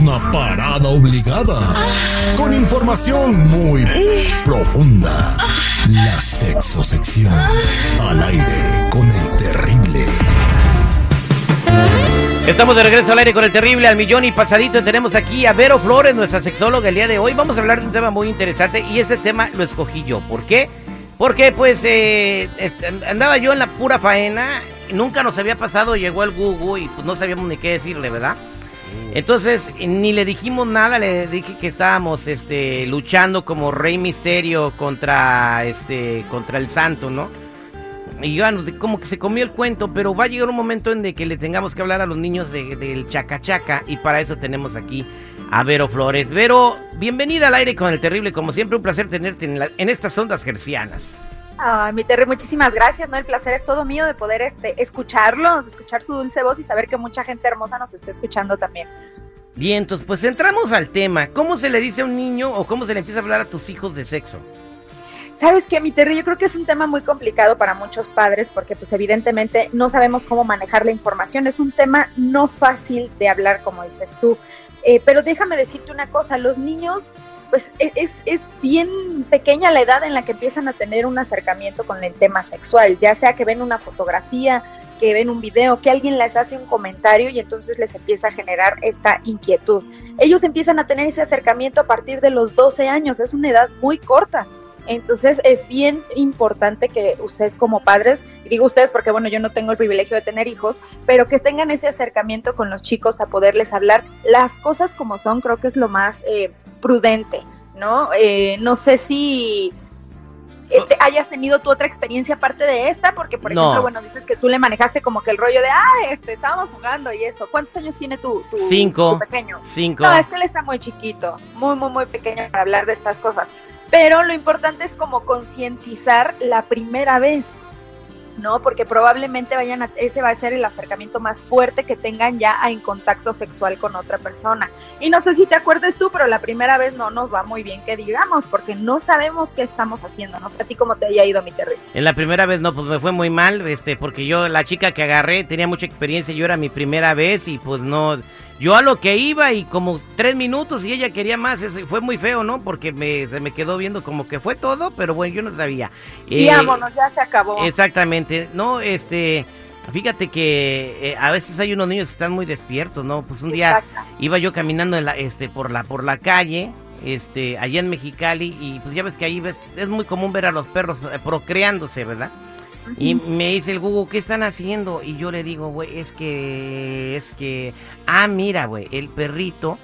Una parada obligada. Con información muy profunda. La sexosección. Al aire con el terrible. Estamos de regreso al aire con el terrible al millón y pasadito. Tenemos aquí a Vero Flores, nuestra sexóloga, el día de hoy. Vamos a hablar de un tema muy interesante y ese tema lo escogí yo. ¿Por qué? Porque pues eh, andaba yo en la pura faena, nunca nos había pasado, llegó el Google y pues no sabíamos ni qué decirle, ¿verdad? Entonces ni le dijimos nada, le dije que estábamos este, luchando como Rey Misterio contra este contra el Santo, ¿no? Y bueno, como que se comió el cuento, pero va a llegar un momento en de que le tengamos que hablar a los niños del chaca chaca y para eso tenemos aquí a Vero Flores. Vero, bienvenida al aire con el terrible, como siempre un placer tenerte en, en estas ondas gercianas. Ay, mi Terry, muchísimas gracias, ¿no? El placer es todo mío de poder este, escucharlos, escuchar su dulce voz y saber que mucha gente hermosa nos está escuchando también. Bien, entonces pues entramos al tema. ¿Cómo se le dice a un niño o cómo se le empieza a hablar a tus hijos de sexo? Sabes qué, mi Terry, yo creo que es un tema muy complicado para muchos padres porque pues evidentemente no sabemos cómo manejar la información. Es un tema no fácil de hablar, como dices tú. Eh, pero déjame decirte una cosa, los niños pues e, es, es, bien pequeña la edad en la que empiezan a tener un acercamiento con el tema sexual, ya sea que ven una fotografía, que ven un video, que alguien les hace un comentario y entonces les empieza a generar esta inquietud. Ellos empiezan a tener ese acercamiento a partir de los 12 años, es una edad muy corta. Entonces es bien importante que ustedes como padres, digo ustedes porque bueno, yo no tengo el privilegio de tener hijos, pero que tengan ese acercamiento con los chicos a poderles hablar las cosas como son, creo que es lo más eh, prudente, ¿no? Eh, no sé si eh, hayas tenido tu otra experiencia aparte de esta, porque por ejemplo, bueno, dices que tú le manejaste como que el rollo de, ah, este, estábamos jugando y eso. ¿Cuántos años tiene tu, tu, Cinco. pequeño? Cinco. No, es que él está muy chiquito, muy, muy, muy pequeño para hablar de estas cosas. Pero lo importante es como concientizar la primera vez, ¿no? Porque probablemente vayan a, ese va a ser el acercamiento más fuerte que tengan ya en contacto sexual con otra persona. Y no sé si te acuerdes tú, pero la primera vez no nos va muy bien que digamos, porque no sabemos qué estamos haciendo. No sé a ti cómo te haya ido, mi Terry. En la primera vez no, pues me fue muy mal, este, porque yo, la chica que agarré, tenía mucha experiencia, yo era mi primera vez y pues no yo a lo que iba y como tres minutos y ella quería más, eso fue muy feo, ¿no? Porque me, se me quedó viendo como que fue todo, pero bueno, yo no sabía. Y eh, vámonos, ya se acabó. Exactamente, no, este, fíjate que eh, a veces hay unos niños que están muy despiertos, ¿no? Pues un día iba yo caminando en la, este, por la, por la calle, este, allá en Mexicali y pues ya ves que ahí ves, es muy común ver a los perros eh, procreándose, ¿verdad? Y me dice el Google, ¿qué están haciendo? Y yo le digo, güey, es que, es que, ah, mira, güey, el perrito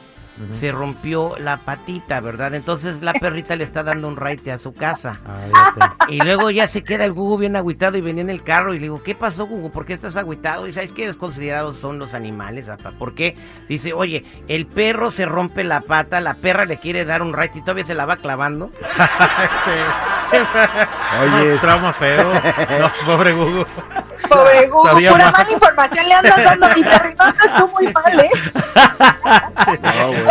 se rompió la patita, ¿verdad? Entonces la perrita le está dando un raite a su casa. Ah, y luego ya se queda el Google bien agüitado y venía en el carro y le digo, ¿qué pasó, Google? ¿Por qué estás agüitado? Y ¿sabes qué desconsiderados son los animales, apa? ¿Por qué? Dice, oye, el perro se rompe la pata, la perra le quiere dar un raite y todavía se la va clavando. Oye, trauma feo. No, pobre Google. Pobre Google, pura mala información le andas dando a mi Terry, no estás tú muy mal, ¿eh?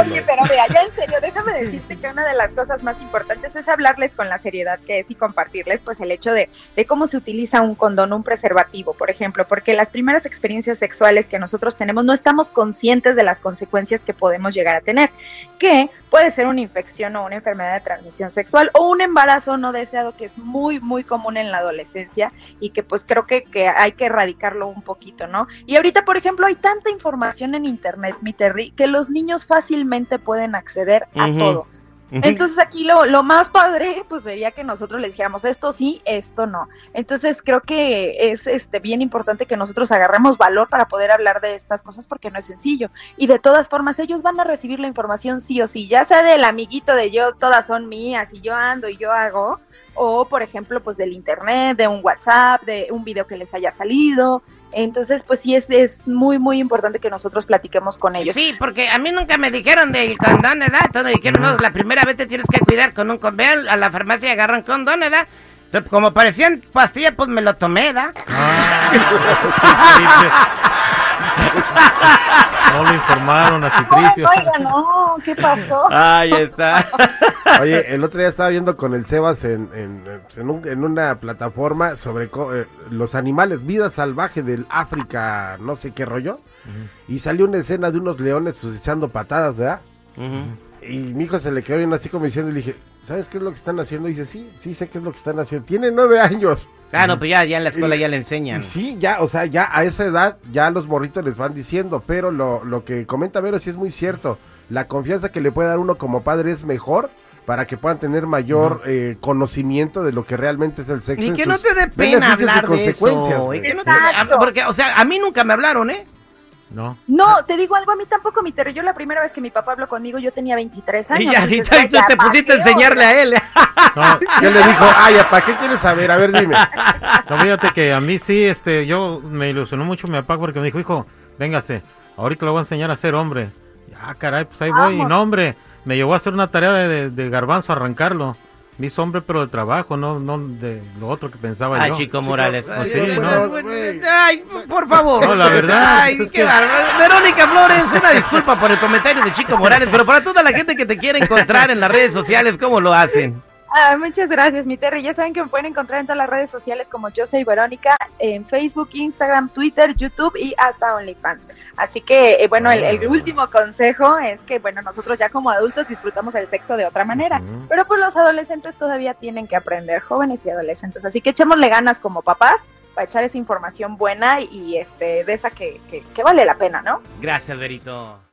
Oye, pero mira, ya en serio, déjame decirte que una de las cosas más importantes es hablarles con la seriedad que es y compartirles pues el hecho de, de cómo se utiliza un condón, un preservativo, por ejemplo, porque las primeras experiencias sexuales que nosotros tenemos no estamos conscientes de las consecuencias que podemos llegar a tener, que puede ser una infección o una enfermedad de transmisión sexual o un embarazo no deseado que es muy, muy común en la adolescencia y que pues creo que, que hay que erradicarlo un poquito, ¿no? Y ahorita, por ejemplo, hay tanta información en internet, mi Terry, que los niños fácilmente pueden acceder a todo. Entonces aquí lo, lo, más padre pues sería que nosotros les dijéramos esto sí, esto no. Entonces creo que es este bien importante que nosotros agarremos valor para poder hablar de estas cosas porque no es sencillo. Y de todas formas ellos van a recibir la información sí o sí, ya sea del amiguito de yo, todas son mías y yo ando y yo hago, o por ejemplo pues del internet, de un WhatsApp, de un video que les haya salido, entonces, pues sí, es, es muy, muy importante que nosotros platiquemos con ellos. Sí, porque a mí nunca me dijeron del condón, ¿verdad? Todo me dijeron, no, la primera vez te tienes que cuidar con un condón. A la farmacia agarran condón, ¿verdad? Entonces, como parecían pastillas, pues me lo tomé, ¿verdad? Ah. no lo informaron a Citripio. Oiga, no, ¿qué pasó? Ahí está. Oye, el otro día estaba viendo con el Sebas en, en, en, un- en una plataforma sobre co- eh, los animales, vida salvaje del África, no sé qué rollo. Y salió una escena de unos leones pues echando patadas, ¿verdad? Y mi hijo se le quedó bien así como diciendo y le dije, ¿sabes qué es lo que están haciendo? Y dice, sí, sí sé qué es lo que están haciendo. Tiene nueve años. Ah, no, pues ya, ya en la escuela ya le enseñan. Sí, ya, o sea, ya a esa edad ya los morritos les van diciendo, pero lo, lo que comenta Vero sí es muy cierto. La confianza que le puede dar uno como padre es mejor para que puedan tener mayor eh, conocimiento de lo que realmente es el sexo. Y que no te dé pena hablar de eso. consecuencias, y güey. que no te- a- Exacto. porque, o sea, a mí nunca me hablaron, ¿eh? No. No, te digo algo, a mí tampoco, mi Terry. Yo la primera vez que mi papá habló conmigo, yo tenía 23 años. Y ya, y entonces, tú- te ¿pa' pusiste a enseñarle a él. No, ¿Qué le dijo? Ay, ¿para qué quieres saber? A ver, dime. no, fíjate que a mí sí, este, yo me ilusionó mucho mi papá porque me dijo, hijo, véngase, ahorita le voy a enseñar a ser hombre. Ah, caray, pues ahí voy, y no, hombre, me llevó a hacer una tarea de, de- de garbanzo, arrancarlo. Hizo hombre, pero de trabajo, no, no de lo otro que pensaba Ay, yo. Chico Morales. pues Ay, sí, ay, no, güey. ay, por favor. No, la verdad, Ay, pues es qué que- bárbaro. Verónica Flores, una disculpa por el comentario de Chico Morales, pero para toda la gente que te quiere encontrar en las redes sociales, ¿cómo lo hacen? Ah, muchas gracias, mi Terry. Ya saben que me pueden encontrar en todas las redes sociales como Yo Soy Verónica, en Facebook, Instagram, Twitter, YouTube y hasta OnlyFans. Así que, eh, bueno, el, el último consejo es que, bueno, nosotros ya como adultos disfrutamos el sexo de otra manera, pero pues los adolescentes todavía tienen que aprender, jóvenes y adolescentes. Así que echémosle ganas como papás para echar esa información buena y este de esa que, que, que vale la pena, ¿no? Gracias, Verito.